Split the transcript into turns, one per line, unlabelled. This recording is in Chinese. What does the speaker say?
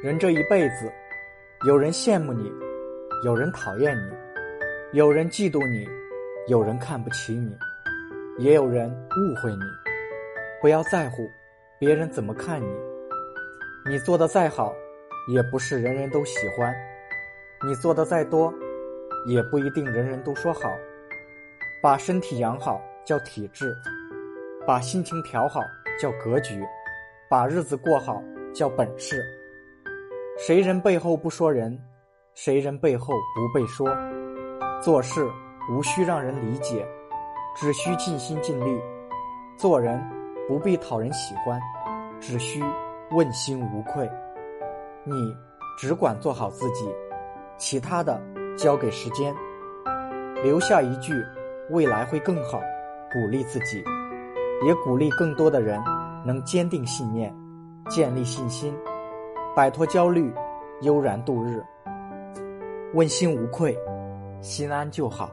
人这一辈子，有人羡慕你，有人讨厌你，有人嫉妒你，有人看不起你，也有人误会你。不要在乎别人怎么看你，你做的再好，也不是人人都喜欢；你做的再多，也不一定人人都说好。把身体养好叫体质，把心情调好叫格局，把日子过好叫本事。谁人背后不说人，谁人背后不被说。做事无需让人理解，只需尽心尽力。做人不必讨人喜欢，只需问心无愧。你只管做好自己，其他的交给时间。留下一句。未来会更好，鼓励自己，也鼓励更多的人能坚定信念，建立信心，摆脱焦虑，悠然度日，问心无愧，心安就好。